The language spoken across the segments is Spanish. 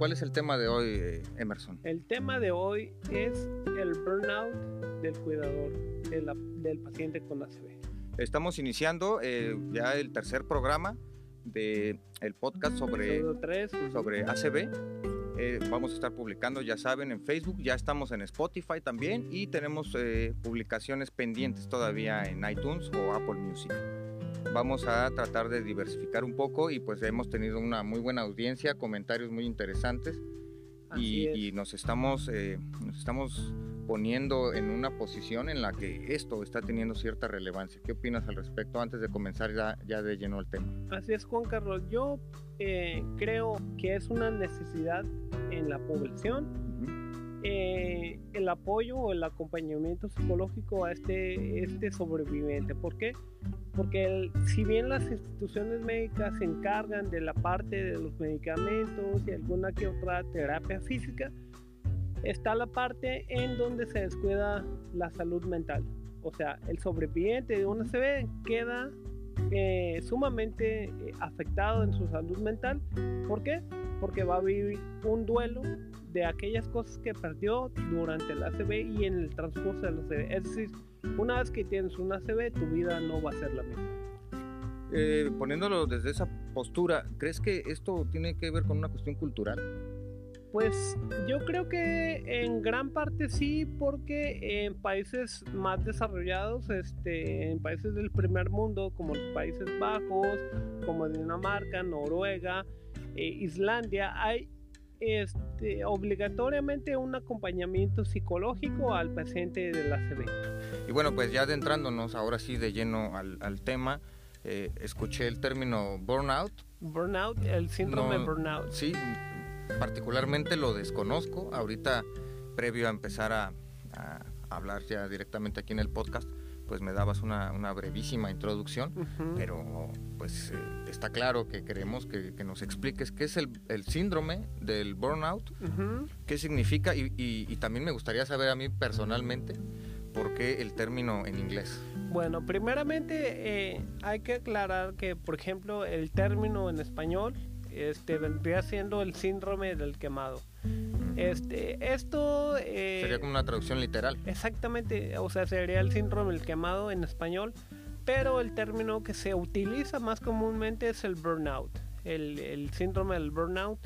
¿cuál es el tema de hoy, eh, Emerson? El tema de hoy es el burnout del cuidador, del paciente con ACV. Estamos iniciando eh, ya el tercer programa del el podcast sobre, sobre ACV. Eh, vamos a estar publicando, ya saben, en Facebook, ya estamos en Spotify también y tenemos publicaciones pendientes todavía en iTunes o Apple Music vamos a tratar de diversificar un poco y pues hemos tenido una muy buena audiencia, comentarios muy interesantes y, nos estamos eh, nos estamos poniendo en una posición en la que esto está teniendo cierta relevancia. ¿Qué opinas al respecto antes de comenzar ya, ya de lleno el tema? Así es, Juan Carlos. Yo eh, creo que es una necesidad en la población eh, el apoyo o el acompañamiento psicológico a este, este sobreviviente. ¿Por qué? Porque si bien las instituciones médicas se encargan de la parte de los medicamentos y alguna que otra terapia física, está la parte en donde se descuida la salud mental. O sea, el sobreviviente de una CB queda eh, sumamente eh, afectado en su salud mental. ¿Por qué? Porque va a vivir un duelo de aquellas cosas que perdió durante el ACB y en el transcurso del ACB. Es decir, una vez que tienes un ACB, tu vida no va a ser la misma. Eh, poniéndolo desde esa postura, ¿crees que esto tiene que ver con una cuestión cultural? Pues yo creo que en gran parte sí, porque en países más desarrollados, este, en países del primer mundo, como los Países Bajos, como Dinamarca, Noruega, eh, Islandia, hay este, obligatoriamente un acompañamiento psicológico al paciente de la ACV. Y bueno, pues ya adentrándonos ahora sí de lleno al, tema, eh, escuché el término burnout. Burnout, el síndrome burnout. Sí, particularmente lo desconozco. Ahorita, previo a empezar a hablar ya directamente aquí en el podcast, pues me dabas una, brevísima introducción, pero pues eh, está claro que queremos que, nos expliques qué es el, síndrome del burnout, qué significa y, también me gustaría saber a mí personalmente por qué el término en inglés. Bueno, primeramente eh, hay que aclarar que, por ejemplo, el término en español este, vendría siendo el síndrome del quemado. Este, esto... Eh, sería como una traducción literal. Exactamente, o sea, sería el síndrome del quemado en español, pero el término que se utiliza más comúnmente es el burnout. El, el síndrome del burnout.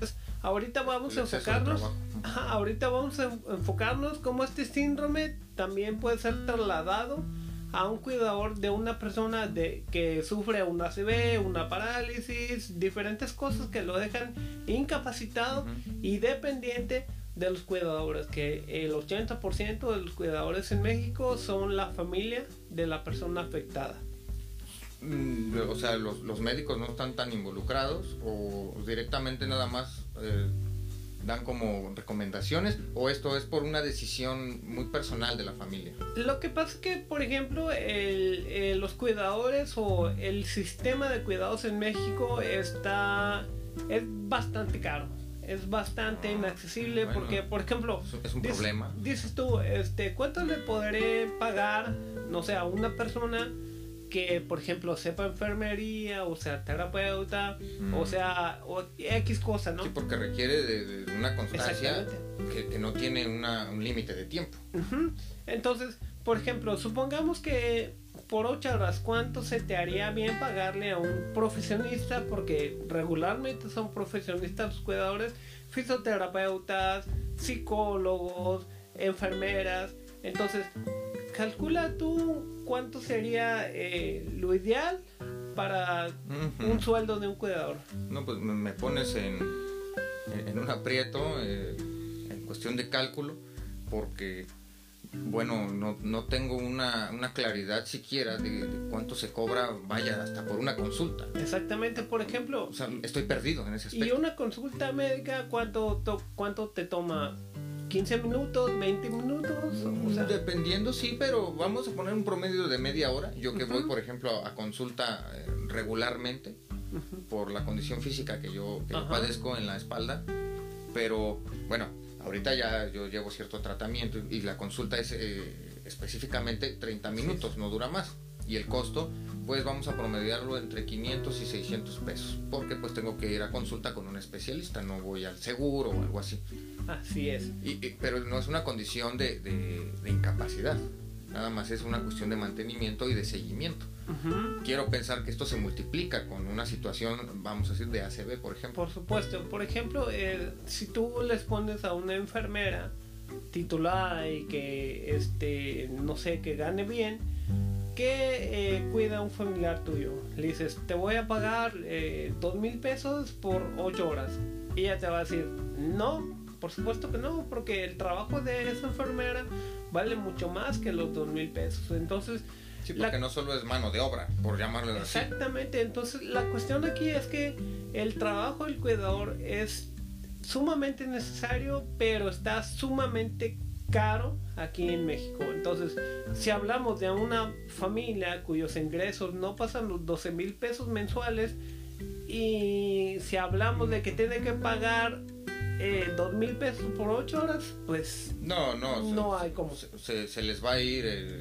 ahorita vamos a enfocarnos. ahorita vamos a enfocarnos cómo este síndrome también puede ser trasladado a un cuidador de una persona de, que sufre una ACV, una parálisis, diferentes cosas que lo dejan incapacitado y dependiente de los cuidadores, que el 80% de los cuidadores en México son la familia de la persona afectada. Mm, o sea, los, los médicos no están tan involucrados o directamente nada más eh, dan como recomendaciones o esto es por una decisión muy personal de la familia? Lo que pasa es que, por ejemplo, el, los cuidadores o el sistema de cuidados en México está es bastante caro. Es bastante ah, inaccesible porque, por ejemplo, es un problema. Dices tú, este, ¿cuánto le podré pagar, no sé, a una persona que, por ejemplo, sepa enfermería, o sea, terapeuta, o mm. sea, o X cosa, ¿no? Sí, porque requiere de, una constancia que, no tiene un límite de tiempo. Entonces, por ejemplo, supongamos que por ocho horas, ¿cuánto se te haría bien pagarle a un profesionista? Porque regularmente son profesionistas los cuidadores, fisioterapeutas, psicólogos, enfermeras. Entonces, calcula tú cuánto sería eh, lo ideal para un sueldo de un cuidador. No, pues me pones en, en un aprieto eh, en cuestión de cálculo, porque, bueno, no, no tengo una, una, claridad siquiera de, cuánto se cobra, vaya, hasta por una consulta. Exactamente, por ejemplo. O sea, estoy perdido en ese aspecto. ¿Y una consulta médica cuánto, cuánto te toma? 15 minutos, 20 minutos. Dependiendo, sí, pero vamos a poner un promedio de media hora. Yo que voy, por ejemplo, a consulta eh, regularmente por la condición física que yo, padezco en la espalda. Pero bueno, ahorita ya yo llevo cierto tratamiento y la consulta es eh, específicamente 30 minutos, no dura más. Y el costo pues vamos a promediarlo entre 500 y 600 pesos, porque pues tengo que ir a consulta con un especialista, no voy al seguro o algo así. Así es. Y, pero no es una condición de, de, incapacidad, nada más es una cuestión de mantenimiento y de seguimiento. Quiero pensar que esto se multiplica con una situación, vamos a decir, de ACB, por ejemplo. Por supuesto, por ejemplo, eh, si tú les pones a una enfermera titulada y que, este, no sé, que gane bien, que eh, cuida a un familiar tuyo. Le dices, te voy a pagar eh, dos mil pesos por ocho horas. Y ella te va a decir, no, por supuesto que no, porque el trabajo de esa enfermera vale mucho más que los dos mil pesos. Entonces, Sí, porque no solo es mano de obra, por llamarlo así. Exactamente, entonces la cuestión aquí es que el trabajo del cuidador es sumamente necesario, pero está sumamente caro aquí en México. Entonces, si hablamos de una familia cuyos ingresos no pasan los 12 mil pesos mensuales y si hablamos de que tiene que pagar eh, dos mil pesos por ocho horas, pues no, no, no hay como. Se, les va a ir eh,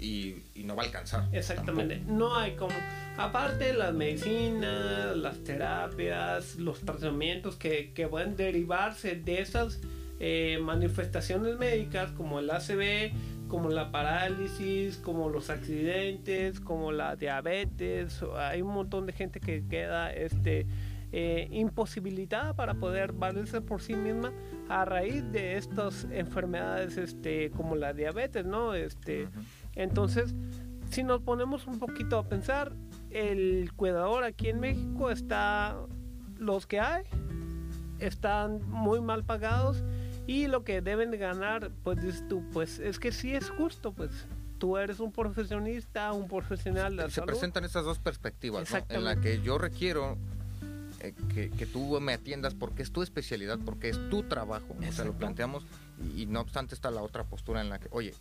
y, no va a alcanzar. Exactamente, no hay como. Aparte, las medicinas, las terapias, los tratamientos que, que pueden derivarse de esas eh, manifestaciones médicas como el ACV, como la parálisis, como los accidentes, como la diabetes. Hay un montón de gente que queda este, eh, imposibilitada para poder valerse por sí misma a raíz de estas enfermedades este, como la diabetes, ¿no? Este, Entonces, si nos ponemos un poquito a pensar, el cuidador aquí en México está, los que hay, están muy mal pagados y lo que deben de ganar, pues dices tú, pues es que sí es justo, pues tú eres un profesionista, un profesional de la Se presentan estas dos perspectivas, ¿no? En la que yo requiero eh, que, que, tú me atiendas porque es tu especialidad, porque es tu trabajo, o sea, lo planteamos y, no obstante está la otra postura en la que, oye,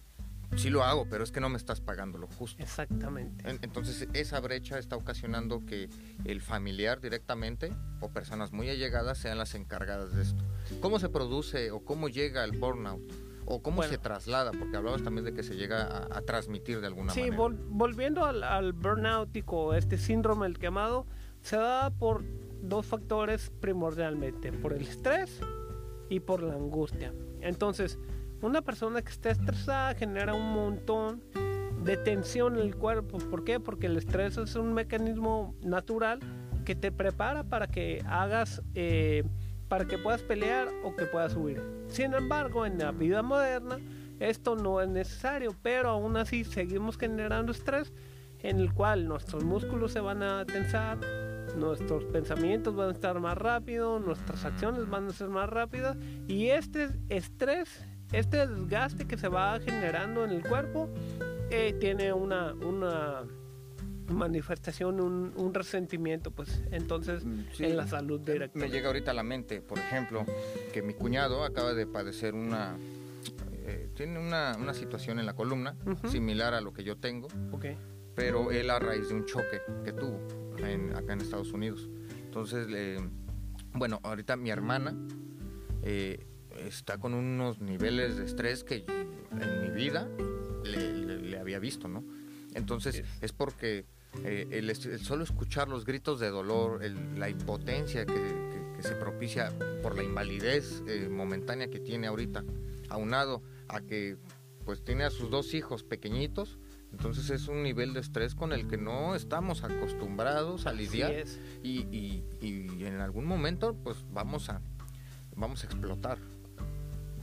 sí lo hago, pero es que no me estás pagando lo justo. Exactamente. entonces esa brecha está ocasionando que el familiar directamente o personas muy allegadas sean las encargadas de esto. ¿Cómo se produce o cómo llega el burnout? ¿O cómo se traslada? Porque hablabas también de que se llega a, transmitir de alguna manera. Sí, volviendo al, al burnout, este síndrome del quemado, se da por dos factores primordialmente, por el estrés y por la angustia. Entonces, una persona que está estresada genera un montón de tensión en el cuerpo. ¿Por qué? Porque el estrés es un mecanismo natural que te prepara para que hagas, eh, para que puedas pelear o que puedas huir. Sin embargo, en la vida moderna esto no es necesario, pero aún así seguimos generando estrés en el cual nuestros músculos se van a tensar, nuestros pensamientos van a estar más rápidos, nuestras acciones van a ser más rápidas y este estrés, este desgaste que se va generando en el cuerpo eh, tiene una, una manifestación, un, resentimiento, pues entonces mm, en la salud directa. Me llega ahorita a la mente, por ejemplo, que mi cuñado acaba de padecer una... Eh, tiene una, una, situación en la columna similar a lo que yo tengo, okay. pero él a raíz de un choque que tuvo acá en Estados Unidos. Entonces, bueno, ahorita mi hermana eh, está con unos niveles de estrés que en mi vida le, había visto, ¿no? Entonces, es porque eh, el, solo escuchar los gritos de dolor, la impotencia que, se propicia por la invalidez eh, momentánea que tiene ahorita, aunado a que pues tiene a sus dos hijos pequeñitos, entonces es un nivel de estrés con el que no estamos acostumbrados a lidiar y, y, y, en algún momento pues vamos a vamos a explotar.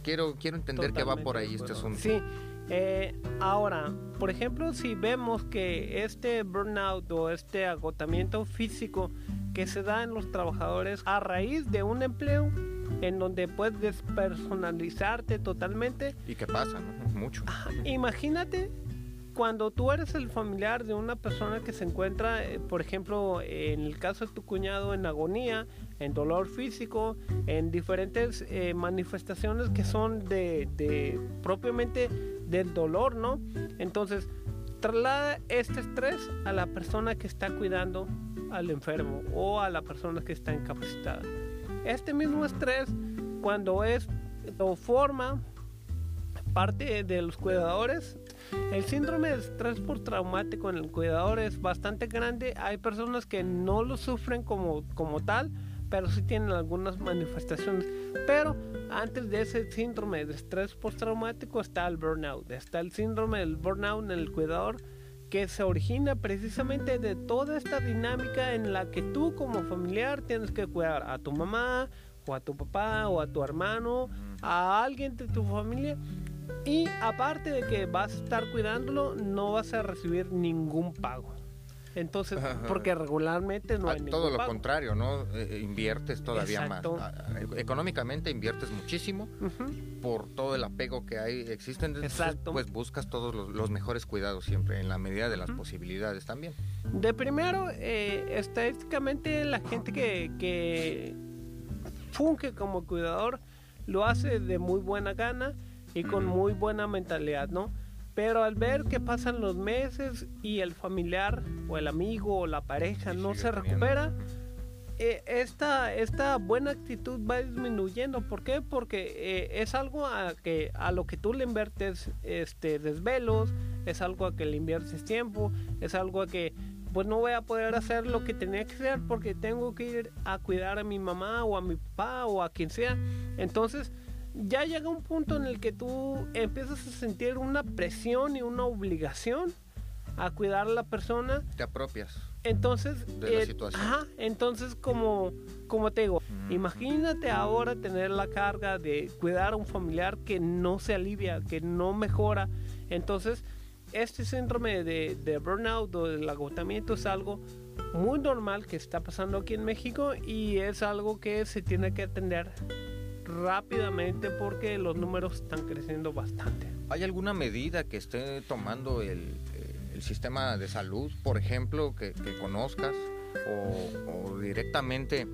Quiero quiero entender que va por ahí este asunto. Sí. Eh, ahora, por ejemplo, si vemos que este burnout o este agotamiento físico que se da en los trabajadores a raíz de un empleo en donde puedes despersonalizarte totalmente. ¿Y qué pasa? Mucho. imagínate cuando tú eres el familiar de una persona que se encuentra, eh, por ejemplo, en el caso de tu cuñado, en agonía, en dolor físico, en diferentes eh, manifestaciones que son de, propiamente del dolor, ¿no? Entonces, traslada este estrés a la persona que está cuidando al enfermo o a la persona que está incapacitada. Este mismo estrés, cuando es o forma parte de los cuidadores, El síndrome de estrés traumático en el cuidador es bastante grande. Hay personas que no lo sufren como, como tal, pero sí tienen algunas manifestaciones. Pero antes de ese síndrome de estrés postraumático está el burnout. Está el síndrome del burnout en el cuidador que se origina precisamente de toda esta dinámica en la que tú como familiar tienes que cuidar a tu mamá o a tu papá o a tu hermano, a alguien de tu familia y aparte de que vas a estar cuidándolo, no vas a recibir ningún pago. Entonces, porque regularmente no hay ah, Todo lo contrario, ¿no? Eh, eh, inviertes todavía más. Ah, ah, económicamente inviertes muchísimo por todo el apego que hay, existen. Exacto. Pues buscas todos los, mejores cuidados siempre, en la medida de las posibilidades también. De primero, eh, estadísticamente la gente que, que funge como cuidador lo hace de muy buena gana y con muy buena mentalidad, ¿no? Pero al ver que pasan los meses y el familiar o el amigo o la pareja no se recupera, eh, esta, esta buena actitud va disminuyendo. ¿Por qué? Porque eh, es algo a, que, a lo que tú le inviertes este, desvelos, es algo a que le inviertes tiempo, es algo a que pues no voy a poder hacer lo que tenía que hacer porque tengo que ir a cuidar a mi mamá o a mi papá o a quien sea. Entonces, ya llega un punto en el que tú empiezas a sentir una presión y una obligación a cuidar a la persona. Te apropias. Entonces, de la eh, situación. Ajá, entonces como, como te digo, imagínate ahora tener la carga de cuidar a un familiar que no se alivia, que no mejora. Entonces, este síndrome de, de burnout o del agotamiento es algo muy normal que está pasando aquí en México y es algo que se tiene que atender rápidamente porque los números están creciendo bastante. ¿Hay alguna medida que esté tomando el, eh, el sistema de salud, por ejemplo, que, conozcas? O, directamente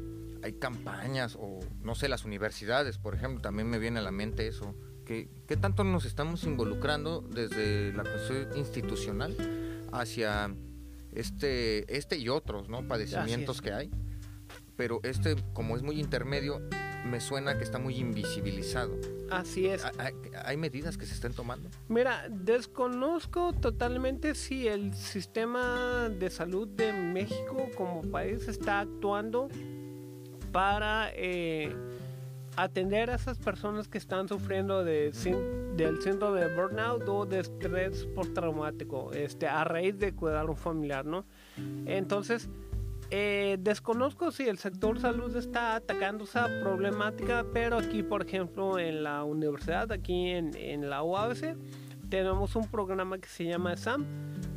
hay campañas o no sé, las universidades, por ejemplo, también me viene a la mente eso. ¿Qué, qué tanto nos estamos involucrando desde la cuestión institucional hacia este, este y otros ¿no? padecimientos que hay? Pero este, como es muy intermedio, me suena que está muy invisibilizado. Así es. ¿Hay, medidas que se estén tomando? Mira, desconozco totalmente si el sistema de salud de México como país está actuando para eh, atender a esas personas que están sufriendo de, del síndrome de burnout o de estrés postraumático, este, a raíz de cuidar un familiar, ¿no? Entonces, eh, desconozco si el sector salud está atacando esa problemática, pero aquí, por ejemplo, en la universidad, aquí en, en la UABC, tenemos un programa que se llama SAM,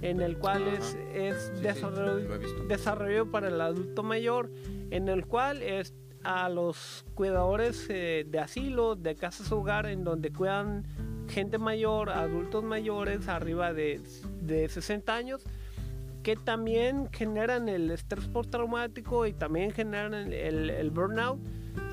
en el cual es, es desarrollo, para el adulto mayor, en el cual es a los cuidadores eh, de asilo, de casas hogar, en donde cuidan gente mayor, adultos mayores, arriba de, de 60 años, que también generan el estrés postraumático y también generan el, el, burnout,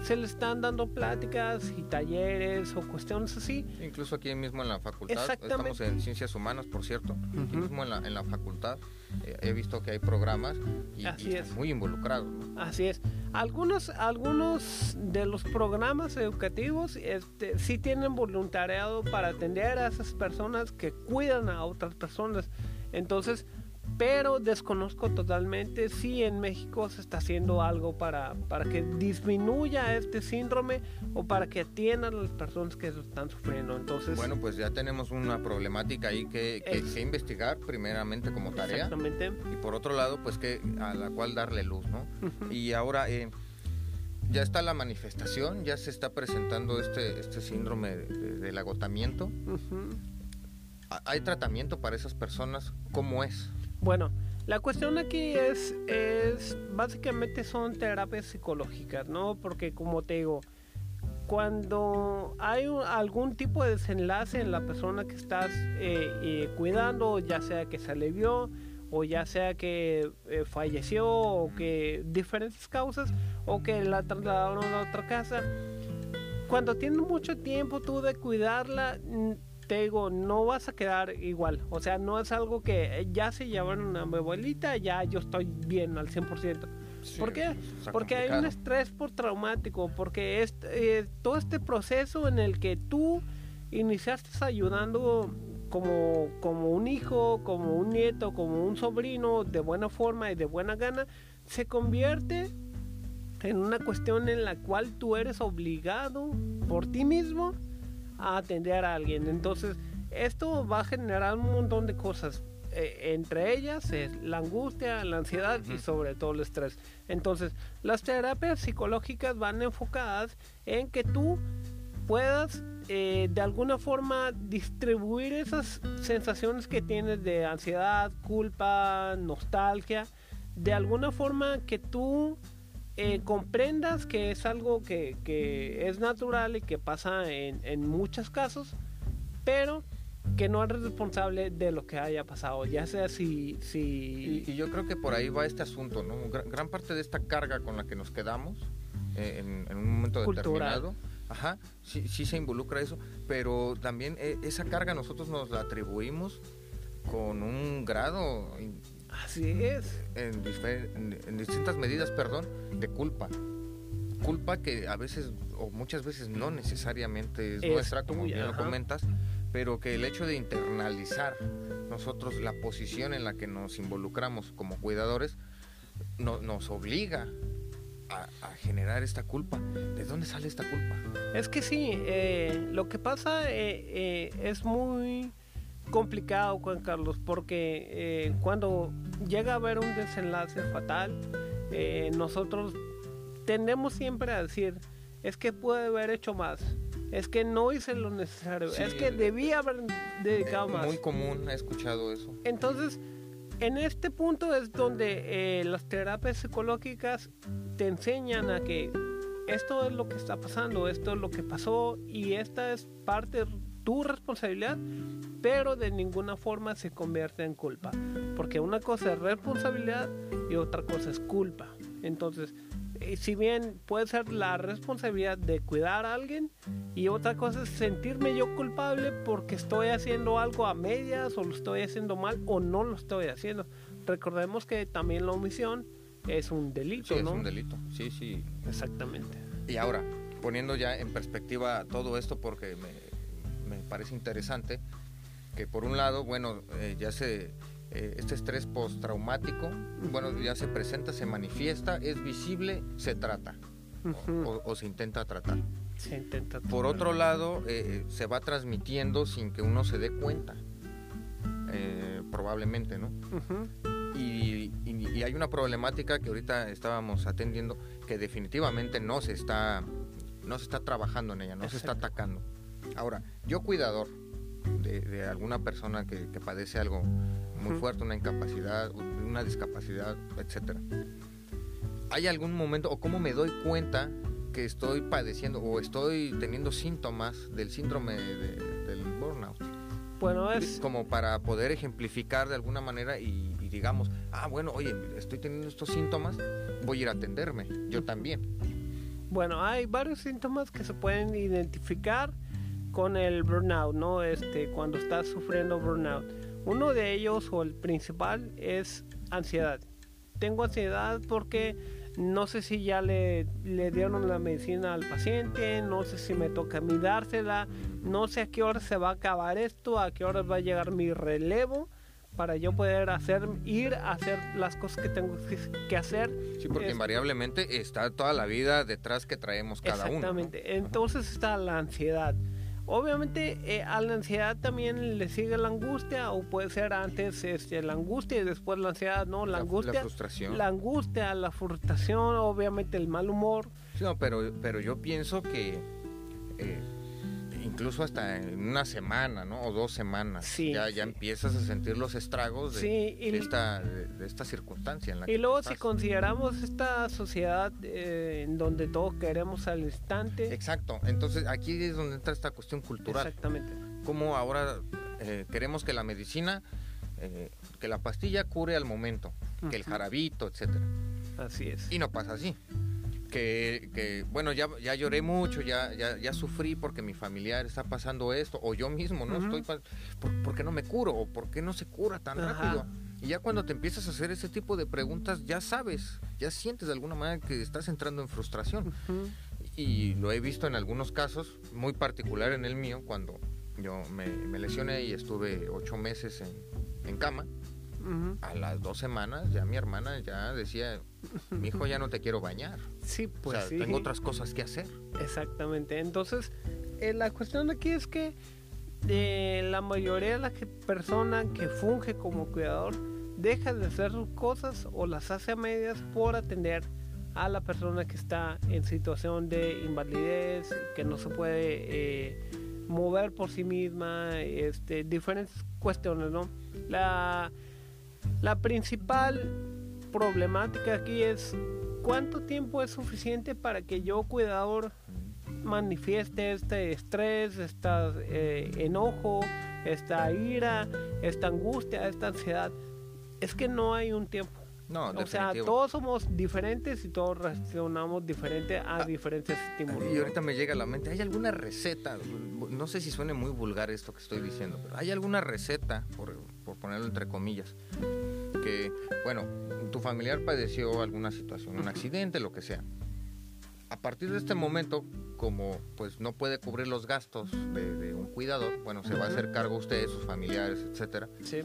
se le están dando pláticas y talleres o cuestiones así. Incluso aquí mismo en la facultad, estamos en ciencias humanas, por cierto, aquí mismo en la, en la facultad eh, he visto que hay programas y, así es. muy involucrados. Así es. Algunos, algunos de los programas educativos este, sí tienen voluntariado para atender a esas personas que cuidan a otras personas. Entonces, pero desconozco totalmente si en México se está haciendo algo para, para que disminuya este síndrome o para que atiendan a las personas que lo están sufriendo. Entonces, bueno, pues ya tenemos una problemática ahí que, que, investigar primeramente como tarea. Exactamente. Y por otro lado, pues que a la cual darle luz, ¿no? Y ahora... Eh, ya está la manifestación, ya se está presentando este, este síndrome del agotamiento. ¿Hay tratamiento para esas personas? ¿Cómo es? Bueno, la cuestión aquí es, es básicamente son terapias psicológicas, ¿no? Porque como te digo, cuando hay algún tipo de desenlace en la persona que estás eh, eh, cuidando, ya sea que se alivió o ya sea que eh, falleció o que diferentes causas o que la trasladaron a otra casa, cuando tienes mucho tiempo tú de cuidarla, te digo, no vas a quedar igual. O sea, no es algo que ya se llevaron a mi abuelita, ya yo estoy bien al 100%. ¿Por qué? Porque hay un estrés por traumático, porque es, eh, todo este proceso en el que tú iniciaste ayudando como, como un hijo, como un nieto, como un sobrino de buena forma y de buena gana, se convierte en una cuestión en la cual tú eres obligado por ti mismo a atender a alguien. Entonces, esto va a generar un montón de cosas. Eh, entre ellas es la angustia, la ansiedad y sobre todo el estrés. Entonces, las terapias psicológicas van enfocadas en que tú puedas eh, de alguna forma distribuir esas sensaciones que tienes de ansiedad, culpa, nostalgia, de alguna forma que tú eh, comprendas que es algo que, es natural y que pasa en, en muchos casos, pero que no eres responsable de lo que haya pasado, ya sea si... si... Y, yo creo que por ahí va este asunto, ¿no? Gran, parte de esta carga con la que nos quedamos eh, en, un momento determinado, ajá, sí, sí se involucra eso, pero también eh, esa carga nosotros nos la atribuimos con un grado... Así es. En, en distintas medidas, perdón, de culpa culpa que a veces o muchas veces no necesariamente es, nuestra, como ya lo comentas, pero que el hecho de internalizar nosotros la posición en la que nos involucramos como cuidadores nos obliga a, generar esta culpa. ¿De dónde sale esta culpa? Es que sí, eh, lo que pasa eh, eh, es muy complicado, Juan Carlos, porque cuando llega a haber un desenlace fatal, nosotros tendemos siempre a decir, es que puede haber hecho más, es que no hice lo necesario, es que debía haber dedicado más. Muy común, he escuchado eso. Entonces, en este punto es donde eh, las terapias psicológicas te enseñan a que esto es lo que está pasando, esto es lo que pasó y esta es parte tu responsabilidad, pero de ninguna forma se convierte en culpa, porque una cosa es responsabilidad y otra cosa es culpa. Entonces, eh, si bien puede ser la responsabilidad de cuidar a alguien y otra cosa es sentirme yo culpable porque estoy haciendo algo a medias o lo estoy haciendo mal o no lo estoy haciendo. Recordemos que también la omisión es un delito, sí, es un delito, sí, sí. Exactamente. Y ahora, poniendo ya en perspectiva todo esto porque me, me parece interesante, que por un lado, bueno, eh, ya se eh, este estrés postraumático, bueno, ya se presenta, se manifiesta, es visible, se trata o, se intenta tratar. Se intenta Por otro lado, eh, se va transmitiendo sin que uno se dé cuenta, probablemente, ¿no? y, hay una problemática que ahorita estábamos atendiendo que definitivamente no se está, no se está trabajando en ella, no se está atacando. Ahora, yo cuidador, de, alguna persona que, padece algo muy fuerte, una incapacidad, una discapacidad, etcétera. ¿Hay algún momento o cómo me doy cuenta que estoy padeciendo o estoy teniendo síntomas del síndrome del burnout? Bueno, es como para poder ejemplificar de alguna manera y, y, digamos, ah, bueno, oye, estoy teniendo estos síntomas, voy a ir a atenderme, yo también. Bueno, hay varios síntomas que se pueden identificar con el burnout, ¿no? Este, cuando estás sufriendo burnout. Uno de ellos o el principal es ansiedad. Tengo ansiedad porque no sé si ya le, le dieron la medicina al paciente, no sé si me toca a mí dársela, no sé a qué hora se va a acabar esto, a qué hora va a llegar mi relevo para yo poder hacer, ir a hacer las cosas que tengo que, hacer. Sí, porque invariablemente está toda la vida detrás que traemos cada uno. Exactamente. Entonces está la ansiedad. Obviamente eh, a la ansiedad también le sigue la angustia o puede ser antes este, la angustia y después la ansiedad, ¿no? La, angustia. La frustración. La angustia, la frustración, obviamente el mal humor. No, pero, pero yo pienso que eh, incluso hasta en una semana, ¿no? O dos semanas, ya, ya empiezas a sentir los estragos de, esta, de, esta circunstancia. En la y luego si consideramos esta sociedad eh, en donde todos queremos al instante. Exacto, entonces aquí es donde entra esta cuestión cultural. Exactamente. Como ahora eh, queremos que la medicina, eh, que la pastilla cure al momento, que el jarabito, etcétera. Así es. Y no pasa así que, bueno, ya, ya lloré mucho, ya, ya, ya, sufrí porque mi familiar está pasando esto, o yo mismo, ¿no? Estoy ¿por, qué no me curo? ¿O por qué no se cura tan rápido? Y ya cuando te empiezas a hacer ese tipo de preguntas, ya sabes, ya sientes de alguna manera que estás entrando en frustración. Y lo he visto en algunos casos, muy particular en el mío, cuando yo me, lesioné y estuve ocho meses en, cama. A las dos semanas ya mi hermana ya decía, mi hijo ya no te quiero bañar. Sí, pues o sea, tengo otras cosas que hacer. Exactamente. Entonces, eh, la cuestión aquí es que de la mayoría de las personas que funge como cuidador deja de hacer sus cosas o las hace a medias por atender a la persona que está en situación de invalidez, que no se puede eh, mover por sí misma, este, diferentes cuestiones, ¿no? La, la principal problemática aquí es cuánto tiempo es suficiente para que yo, cuidador, manifieste este estrés, este enojo, esta ira, esta angustia, esta ansiedad. Es que no hay un tiempo. No, o sea, todos somos diferentes y todos reaccionamos diferente a ah, diferentes estímulos. Y ahorita me llega a la mente, ¿hay alguna receta? No sé si suene muy vulgar esto que estoy diciendo, pero ¿hay alguna receta, por, por ponerlo entre comillas, que, bueno, tu familiar padeció alguna situación, un accidente, lo que sea? a partir de este momento, como pues no puede cubrir los gastos de, un cuidador, bueno, se va a hacer cargo usted, sus familiares, etcétera. Sí.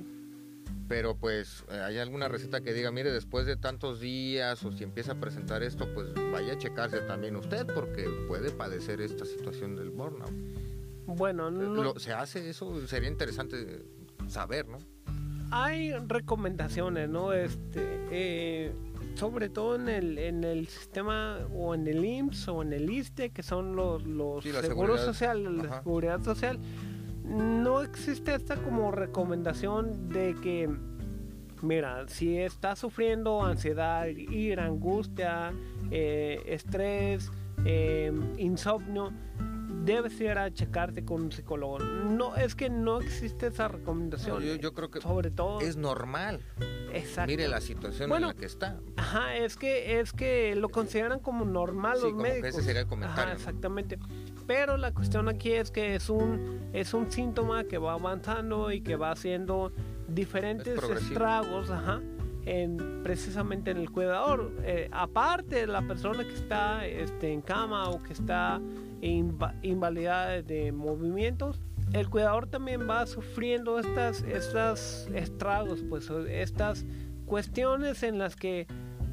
Pero pues eh, hay alguna receta que diga, mire, después de tantos días o si empieza a presentar esto, pues vaya a checarse también usted porque puede padecer esta situación del burnout. Bueno, no... se hace eso, sería interesante saber, ¿no? Hay recomendaciones, ¿no? Este, eh, sobre todo en el, en el sistema o en el IMSS o en el ISTE, que son los, los seguros sociales, la seguridad social, no existe esta como recomendación de que, mira, si estás sufriendo ansiedad, ira, angustia, eh, estrés, eh, insomnio, debes ir a checarte con un psicólogo. No, es que no existe esa recomendación. yo, creo que sobre todo es normal. Exacto. Mire la situación en la que está. Ajá, es que es que lo consideran como normal los médicos. ese sería el comentario. exactamente. Pero la cuestión aquí es que es un es un síntoma que va avanzando y que va haciendo diferentes estragos, ajá, en, precisamente en el cuidador. Eh, aparte de la persona que está este, en cama o que está invalidades de movimientos, el cuidador también va sufriendo estas, estas estragos, pues estas cuestiones en las que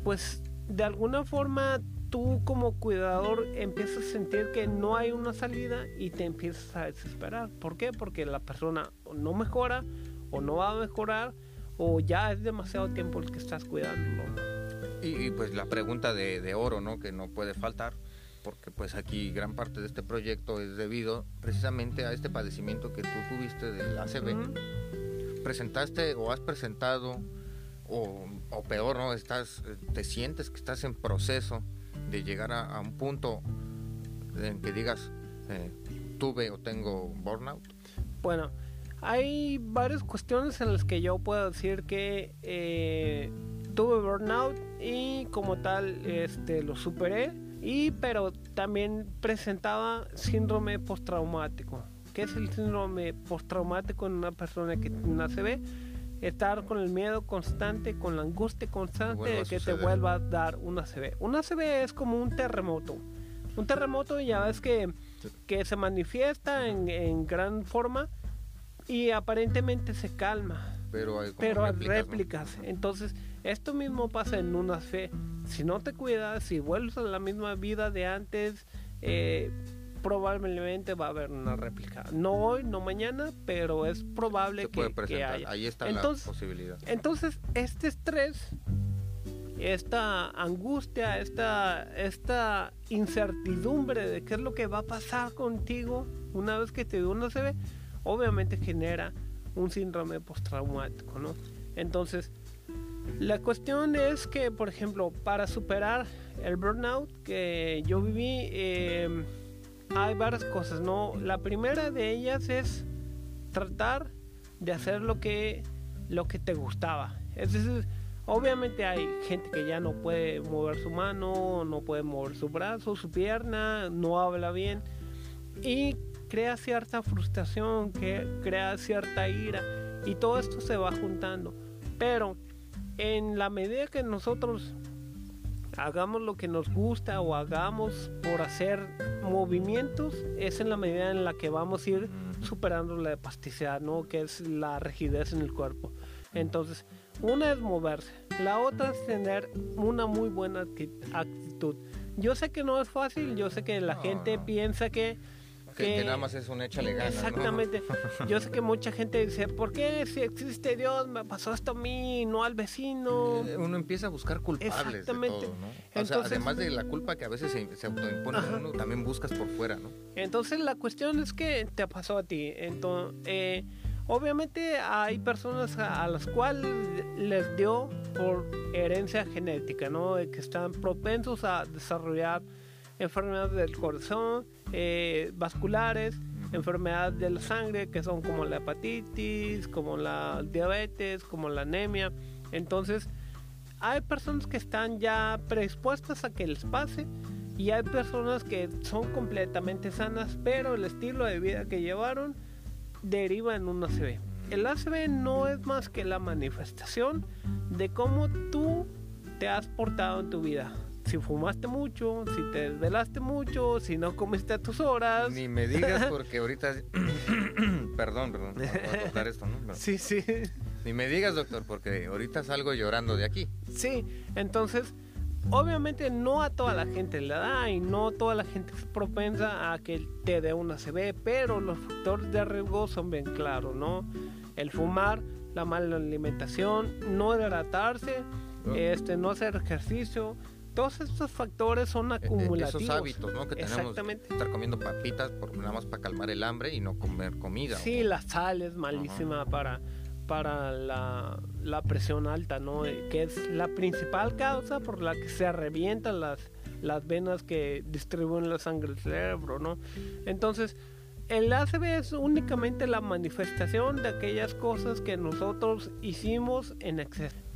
pues de alguna forma tú como cuidador empiezas a sentir que no hay una salida y te empiezas a desesperar. ¿Por qué? Porque la persona no mejora o no va a mejorar o ya es demasiado tiempo el que estás cuidándolo. Y, pues la pregunta de, de oro, ¿no? Que no puede faltar porque pues aquí gran parte de este proyecto es debido precisamente a este padecimiento que tú tuviste del ACV. Presentaste o has presentado, o, peor, ¿no? Estás, te sientes que estás en proceso de llegar a, un punto en que digas, eh, tuve o tengo burnout. Bueno, hay varias cuestiones en las que yo puedo decir que eh, tuve burnout y como tal este, lo superé y pero también presentaba síndrome postraumático. ¿Qué es el síndrome postraumático en una persona que tiene una? Estar con el miedo constante, con la angustia constante de que te vuelva a dar una ACV. Una ACV es como un terremoto. Un terremoto ya ves que, que se manifiesta en, en gran forma y aparentemente se calma. Pero hay, pero réplicas. Entonces, esto mismo pasa en una fe. Si no te cuidas, si vuelves a la misma vida de antes, eh, probablemente va a haber una réplica. No hoy, no mañana, pero es probable que, que, haya. Ahí está entonces, la posibilidad. Entonces, este estrés, esta angustia, esta, esta incertidumbre de qué es lo que va a pasar contigo una vez que te dio una CB, obviamente genera un síndrome postraumático, ¿no? Entonces, la cuestión es que, por ejemplo, para superar el burnout que yo viví, em, hay varias cosas, ¿no? La primera de ellas es tratar de hacer lo que, lo que te gustaba. Obviamente hay gente que ya no puede mover su mano, no puede mover su brazo, su pierna, no habla bien y crea cierta frustración, que crea cierta ira y todo esto se va juntando. Pero en la medida que nosotros hagamos lo que nos gusta o hagamos por hacer movimientos, es en la medida en la que vamos a ir superando la plasticidad, ¿no? Que es la rigidez en el cuerpo. Entonces, una es moverse, la otra es tener una muy buena actitud. Yo sé que no es fácil, yo sé que la gente piensa que que, nada más es un échale ganas. Exactamente. Yo sé que mucha gente dice, ¿por qué si existe Dios me pasó esto a mí, no al vecino? Eh, uno empieza a buscar culpables Exactamente. de todo, ¿no? O sea, además de la culpa que a veces se, autoimpone uno, también buscas por fuera, ¿no? Entonces la cuestión es que te pasó a ti. Entonces, eh, obviamente hay personas a, las cuales les dio por herencia genética, ¿no? Que están propensos a desarrollar enfermedades del corazón, eh, vasculares, enfermedades de la sangre que son como la hepatitis, como la diabetes, como la anemia. Entonces, hay personas que están ya predispuestas a que les pase y hay personas que son completamente sanas, pero el estilo de vida que llevaron deriva en un ACV. El ACV no es más que la manifestación de cómo tú te has portado en tu vida si fumaste mucho, si te desvelaste mucho, si no comiste a tus horas. Ni me digas porque ahorita... perdón, perdón. Voy a esto, ¿no? Sí, sí. Ni me digas, doctor, porque ahorita salgo llorando de aquí. Sí, entonces, obviamente no a toda la gente le da y no toda la gente es propensa a que te dé una CB, pero los factores de riesgo son bien claros, ¿no? El fumar, la mala alimentación, no hidratarse, este, no hacer ejercicio, todos estos factores son e, e, acumulativos. Esos hábitos, ¿no? Que tenemos Exactamente. estar comiendo papitas por, nada más para calmar el hambre y no comer comida. Sí, la sal es malísima para, para la, la, presión alta, ¿no? Eh, que es la principal causa por la que se revientan las, las venas que distribuyen la sangre al cerebro, ¿no? Entonces, el ACV es únicamente la manifestación de aquellas cosas que nosotros hicimos en exceso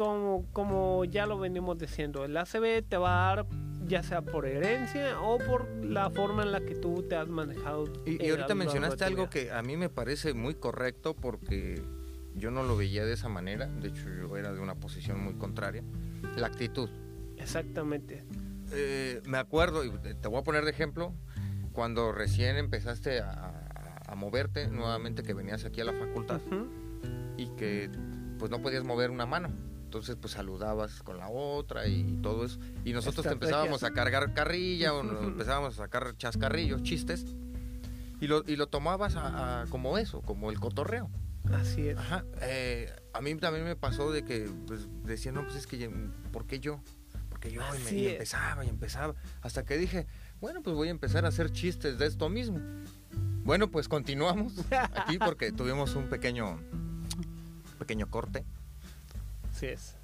como, como ya lo venimos diciendo, el ACB te va a dar ya sea por herencia o por la forma en la que tú te has manejado. Y, ahorita mencionaste algo que a mí me parece muy correcto porque yo no lo veía de esa manera, de hecho yo era de una posición muy contraria, la actitud. Exactamente. Eh, me acuerdo, y te voy a poner de ejemplo, cuando recién empezaste a, moverte nuevamente, que venías aquí a la facultad y que pues no podías mover una mano entonces pues saludabas con la otra y todo eso. Y nosotros te empezábamos a cargar carrilla o nos empezábamos a sacar chascarrillos, chistes. Y lo, y lo tomabas como eso, como el cotorreo. Así es. Ajá. Eh, a mí también me pasó de que pues, decía, no, pues es que, ¿por qué yo? Porque yo y, me, empezaba y empezaba. Hasta que dije, bueno, pues voy a empezar a hacer chistes de esto mismo. Bueno, pues continuamos aquí porque tuvimos un pequeño, pequeño corte. Es.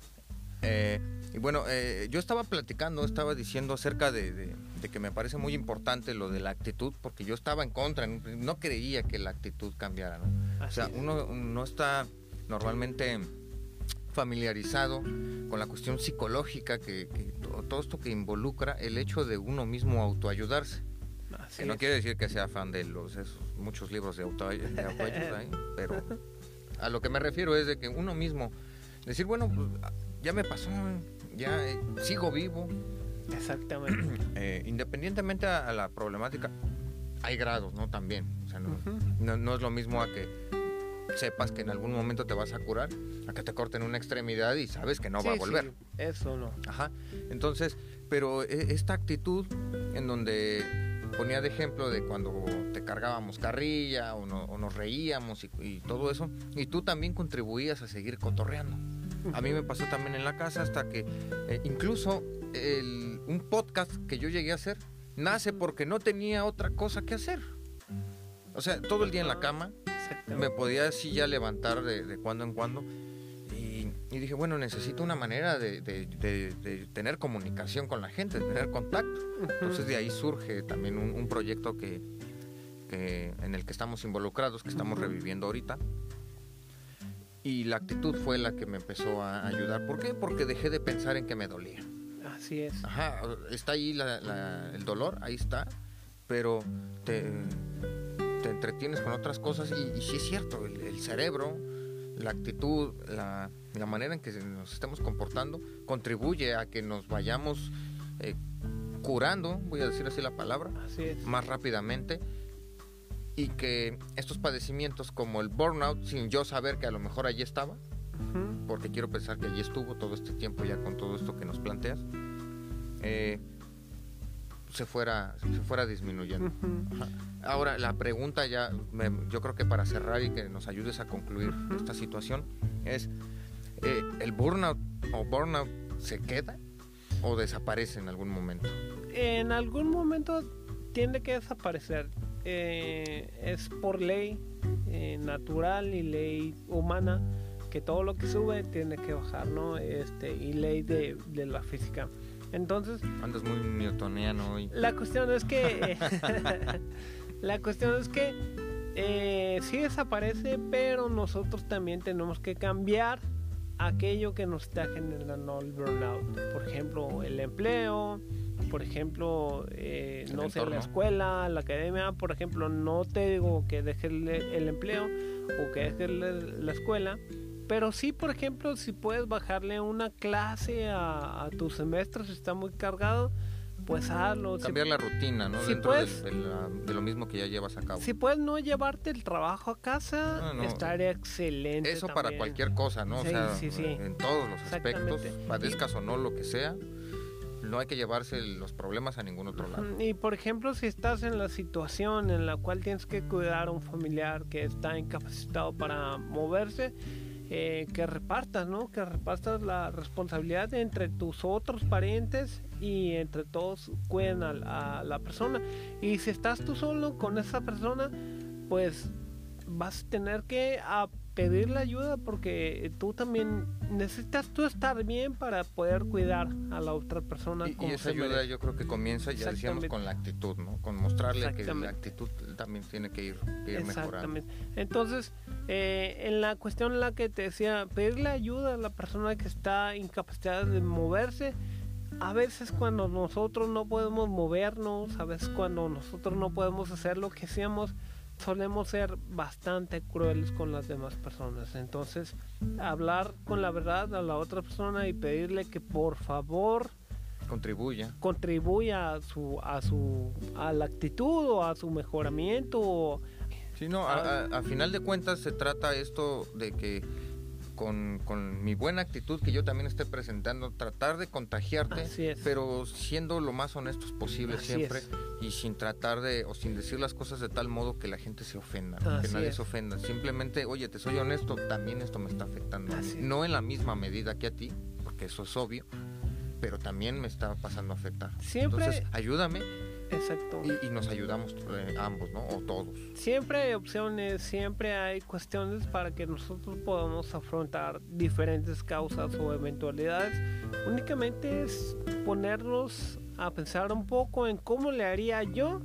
Eh, y bueno, eh, yo estaba platicando, estaba diciendo acerca de, que me parece muy importante lo de la actitud, porque yo estaba en contra, no creía que la actitud cambiara. ¿no? O sea, uno no está normalmente familiarizado con la cuestión psicológica, que, todo, esto que involucra el hecho de uno mismo autoayudarse. que no quiere decir que sea fan de los esos, muchos libros de, autoayuda, ¿eh? pero a lo que me refiero es de que uno mismo decir, bueno, pues, ya me pasó, ya eh, sigo vivo. Exactamente. Eh, independientemente a, la problemática, hay grados, ¿no? También. O sea, no, es lo mismo a que sepas que en algún momento te vas a curar, a que te corten una extremidad y sabes que no va a volver. eso no. Ajá. Entonces, pero e, esta actitud en donde ponía de ejemplo de cuando te cargábamos carrilla o, nos reíamos y, y, todo eso, y tú también contribuías a seguir cotorreando. A mí me pasó también en la casa hasta que eh, incluso un podcast que yo llegué a hacer nace porque no tenía otra cosa que hacer. O sea, todo el día en la cama, me podía así ya levantar de, cuando en cuando. Y, dije, bueno, necesito una manera de, tener comunicación con la gente, de tener contacto. Entonces de ahí surge también un, proyecto que, en el que estamos involucrados, que estamos reviviendo ahorita, y la actitud fue la que me empezó a ayudar. ¿Por qué? Porque dejé de pensar en que me dolía. Así es. Ajá, está ahí el dolor, ahí está, pero te, te, entretienes con otras cosas y, sí es cierto, el, cerebro, la actitud, la, la, manera en que nos estamos comportando contribuye a que nos vayamos eh, curando, voy a decir así la palabra, así es. más rápidamente y que estos padecimientos como el burnout, sin yo saber que a lo mejor allí estaba, porque quiero pensar que allí estuvo todo este tiempo ya con todo esto que nos planteas, eh, se fuera, se fuera disminuyendo. Ahora, la pregunta ya, yo creo que para cerrar y que nos ayudes a concluir esta situación, es, eh, ¿el burnout o burnout se queda o desaparece en algún momento? En algún momento tiene que desaparecer. Eh, es por ley eh, natural y ley humana que todo lo que sube tiene que bajar, ¿no? Este, y ley de, de la física. Entonces. Andas muy newtoniano hoy. La cuestión es que. la cuestión es que. Eh, sí desaparece, pero nosotros también tenemos que cambiar aquello que nos está generando el burnout. Por ejemplo, el empleo, por ejemplo, eh, no sé, la escuela, la academia, por ejemplo, no te digo que dejes el empleo o que dejes la escuela, pero sí, por ejemplo, si puedes bajarle una clase a, tu semestre si está muy cargado, pues hazlo. Cambiar la rutina, ¿no? Dentro de, lo mismo que ya llevas a cabo. Si puedes no llevarte el trabajo a casa, estaría excelente. Eso para cualquier cosa, ¿no? o sea, en todos los aspectos, padezcas o no, lo que sea, no hay que llevarse los problemas a ningún otro lado. Y por ejemplo, si estás en la situación en la cual tienes que cuidar a un familiar que está incapacitado para moverse, eh, que repartas, ¿no? Que repartas la responsabilidad entre tus otros parientes y entre todos cuiden a, la persona. Y si estás tú solo con esa persona, pues vas a tener que pedirle ayuda porque tú también necesitas tú estar bien para poder cuidar a la otra persona. Y, esa ayuda yo creo que comienza, ya decíamos, con la actitud, ¿no? Con mostrarle que la actitud también tiene que ir, ir Exactamente. Entonces, eh, en la cuestión en la que te decía, pedirle ayuda a la persona que está incapacitada de moverse, a veces cuando nosotros no podemos movernos, a veces cuando nosotros no podemos hacer lo que hacíamos, solemos ser bastante crueles con las demás personas. Entonces, hablar con la verdad a la otra persona y pedirle que por favor contribuya contribuya a su a su a la actitud o a su mejoramiento sí no a final de cuentas se trata esto de que con, con, mi buena actitud que yo también esté presentando, tratar de contagiarte, pero siendo lo más honestos posible siempre y sin tratar de, o sin decir las cosas de tal modo que la gente se ofenda, que nadie se ofenda. Simplemente, oye, te soy honesto, también esto me está afectando. No en la misma medida que a ti, porque eso es obvio, pero también me está pasando a afectar. Siempre. Entonces, ayúdame Exacto. Y, nos ayudamos eh, ambos, ¿no? O todos. Siempre hay opciones, siempre hay cuestiones para que nosotros podamos afrontar diferentes causas o eventualidades. Únicamente es ponernos a pensar un poco en cómo le haría yo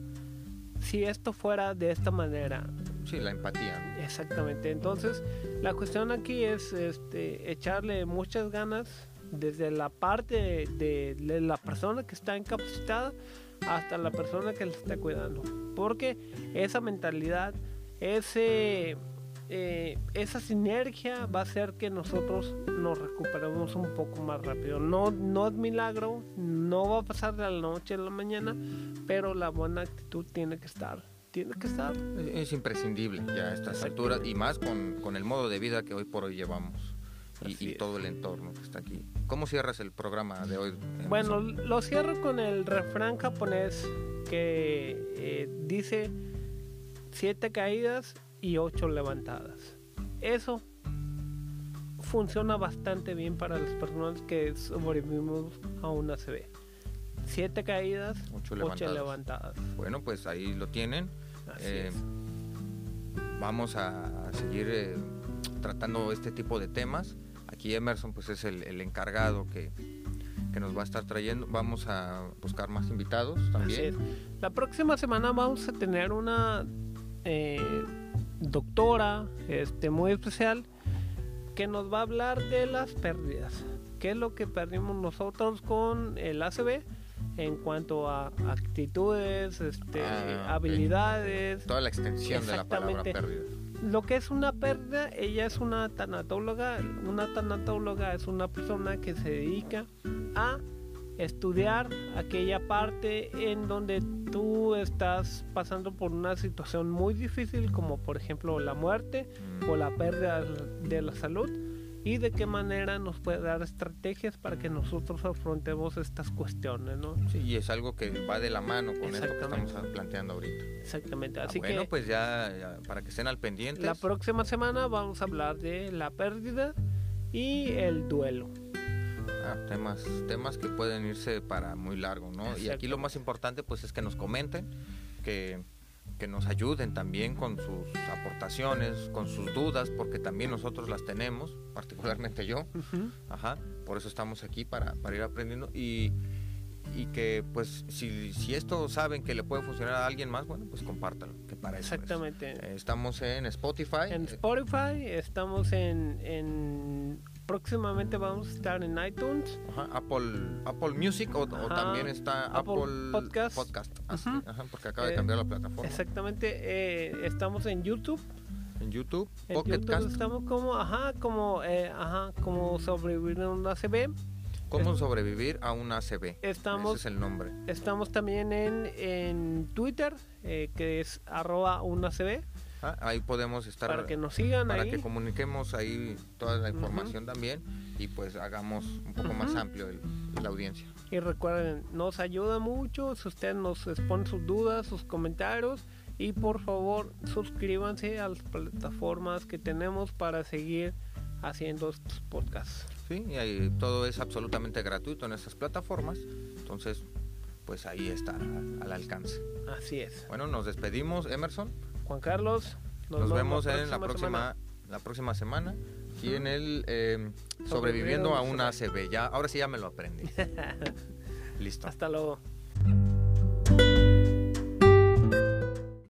si esto fuera de esta manera. Sí, la empatía. Exactamente. Entonces, la cuestión aquí es este, echarle muchas ganas desde la parte de la persona que está incapacitada hasta la persona que le está cuidando. Porque esa mentalidad, ese, eh, esa sinergia va a hacer que nosotros nos recuperemos un poco más rápido. No, no es milagro, no va a pasar de la noche a la mañana, pero la buena actitud tiene que estar. Tiene que estar. Es imprescindible ya a estas alturas y más con, con el modo de vida que hoy por hoy llevamos y, todo el entorno que está aquí. ¿Cómo cierras el programa de hoy? Bueno, lo cierro con el refrán japonés que eh, dice siete caídas y ocho levantadas. Eso funciona bastante bien para las personas que sobrevivimos a una CB. Siete caídas, ocho levantadas. Bueno, pues ahí lo tienen. Eh, vamos a seguir eh, tratando este tipo de temas aquí Emerson pues es el, encargado que, nos va a estar trayendo. Vamos a buscar más invitados también. La próxima semana vamos a tener una eh, doctora este, muy especial que nos va a hablar de las pérdidas. ¿Qué es lo que perdimos nosotros con el ACB? en cuanto a actitudes, este, ah, habilidades. Toda la extensión de la palabra pérdida lo que es una pérdida, ella es una tanatóloga. Una tanatóloga es una persona que se dedica a estudiar aquella parte en donde tú estás pasando por una situación muy difícil como por ejemplo la muerte o la pérdida de la salud y de qué manera nos puede dar estrategias para que nosotros afrontemos estas cuestiones, ¿no? Sí, y es algo que va de la mano con esto que estamos planteando ahorita. Exactamente. Ah, Así bueno, pues ya, para que estén al pendiente. La próxima semana vamos a hablar de la pérdida y el duelo. Ah, temas, temas que pueden irse para muy largo, ¿no? Y aquí lo más importante pues es que nos comenten, que, que nos ayuden también con sus aportaciones, con sus dudas, porque también nosotros las tenemos, particularmente yo. Ajá, por eso estamos aquí para, para ir aprendiendo y, y que pues si, si, esto saben que le puede funcionar a alguien más, bueno, pues compártalo, que para eso Exactamente. Estamos en Spotify. En Spotify, estamos en, en próximamente vamos a estar en iTunes. Apple, Apple Music o, también está Apple, Podcast. Podcast. porque acaba de eh, cambiar la plataforma. Exactamente. Eh, estamos en YouTube. En YouTube. En YouTube estamos como, ajá, como, eh, ajá, como sobrevivir a un ACB. ¿Cómo sobrevivir a un ACB? Estamos, Ese es el nombre. Estamos también en, en Twitter, que es arroba un ACB. Ah, ahí podemos estar. Para que nos sigan Para que comuniquemos ahí toda la información también y pues hagamos un poco más amplio la audiencia. Y recuerden, nos ayuda mucho si usted nos expone sus dudas, sus comentarios y por favor suscríbanse a las plataformas que tenemos para seguir haciendo estos podcasts. Sí, y ahí, todo es absolutamente gratuito en esas plataformas, entonces pues ahí está al alcance. Así es. Bueno, nos despedimos, Emerson. Juan Carlos. Nos, vemos en la próxima, la próxima semana y en el eh, sobreviviendo a una ACB. Ya, ahora sí ya me lo aprendí. Listo. Hasta luego.